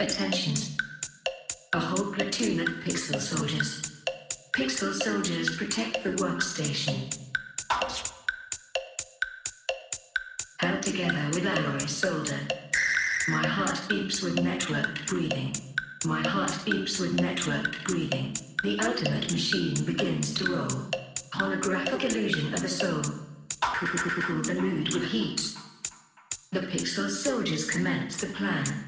Attention. A whole platoon of pixel soldiers. Pixel soldiers protect the workstation. Held together with alloy solder. My heart beeps with networked breathing. My heart beeps with networked breathing. The ultimate machine begins to roll. Holographic illusion of the soul. The mood with heat. The pixel soldiers commence the plan.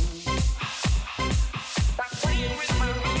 My life's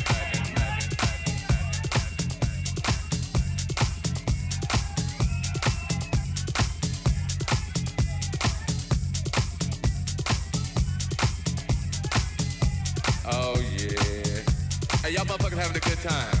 Having a good time.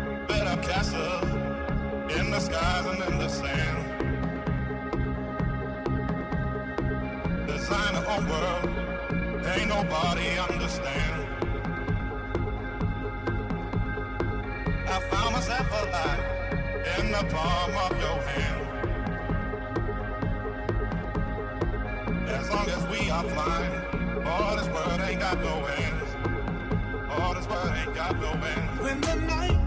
built up castles in the skies and in the sand. Design our own world, ain't nobody understand. I found myself alive in the palm of your hand. As long as we are flying, all this world ain't got no end. All this world ain't got no end. When the night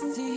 you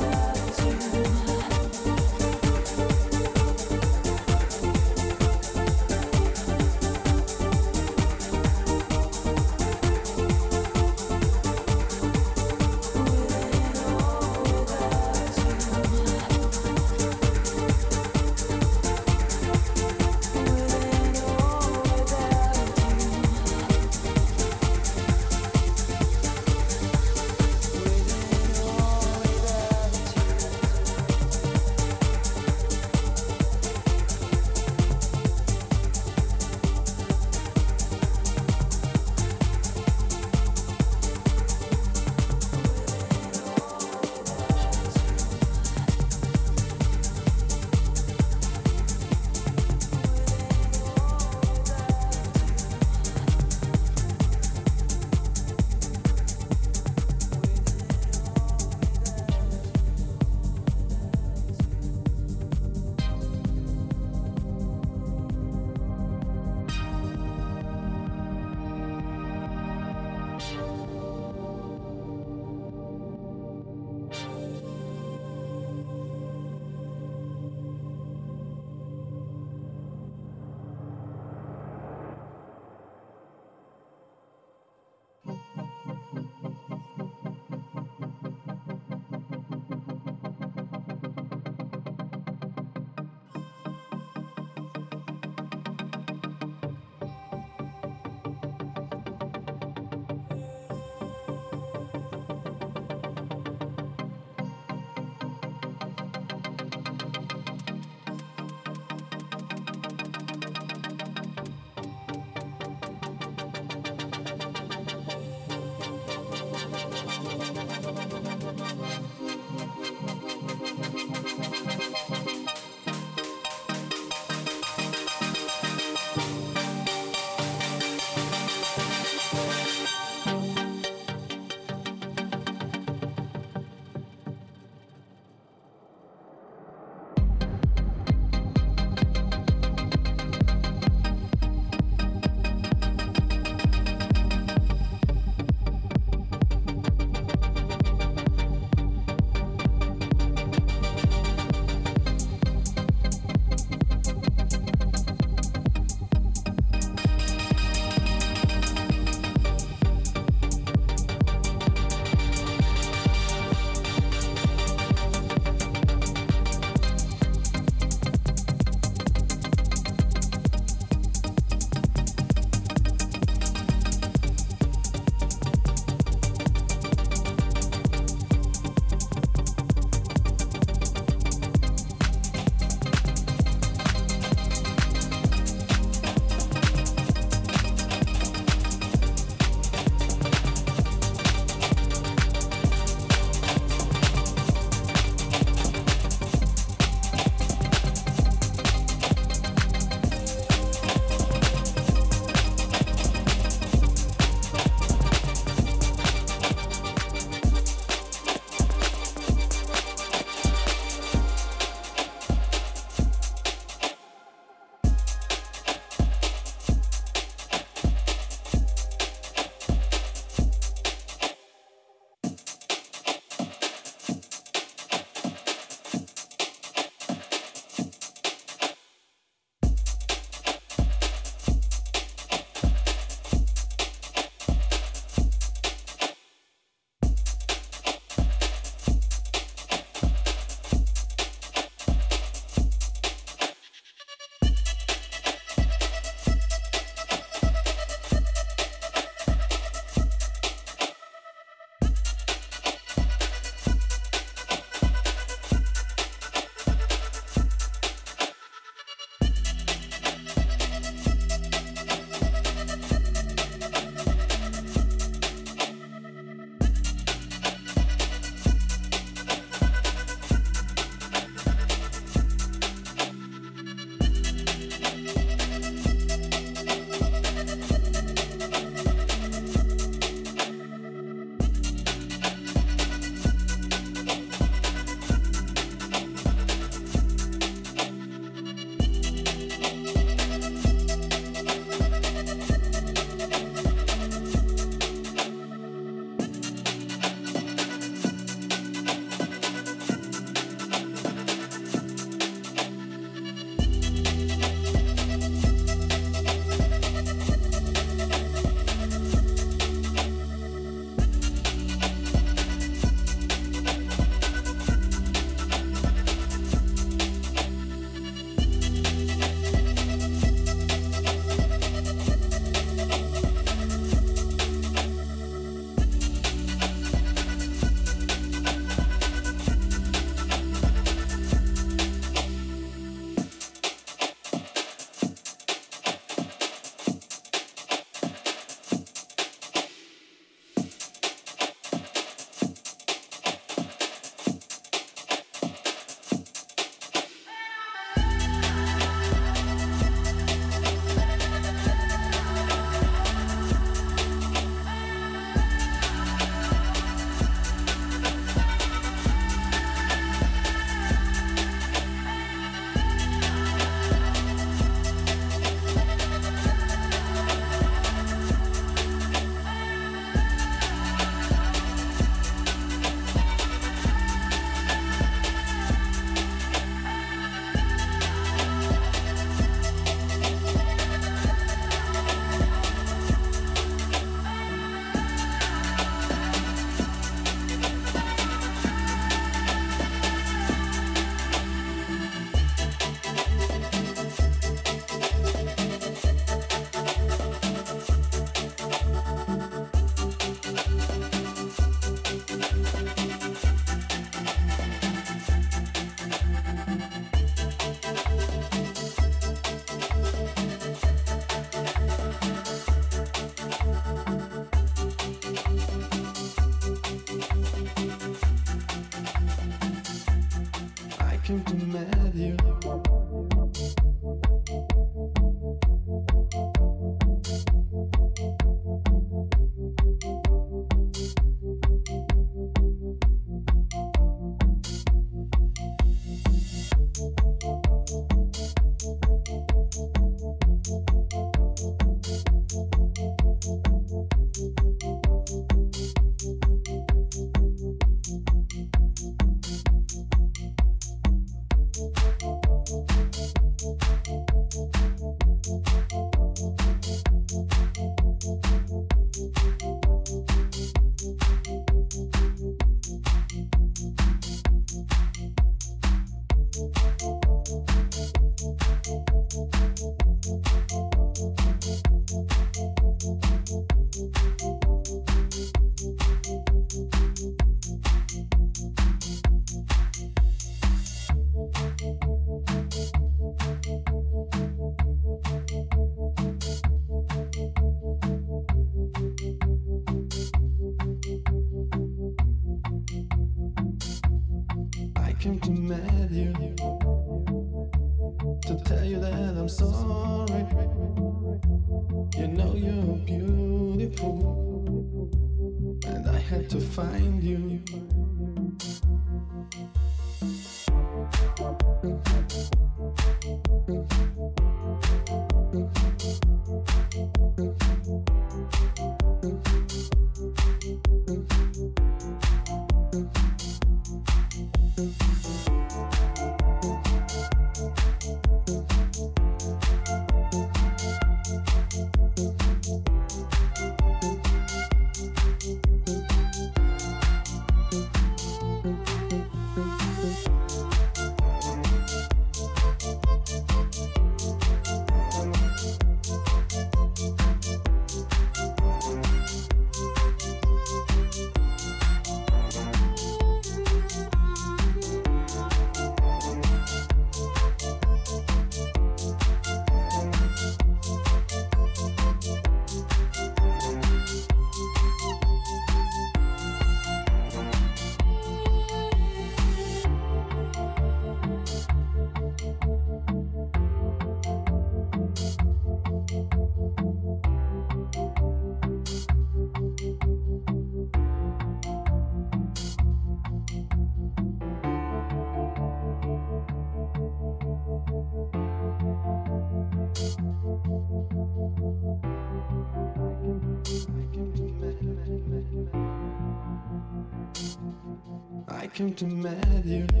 to meet you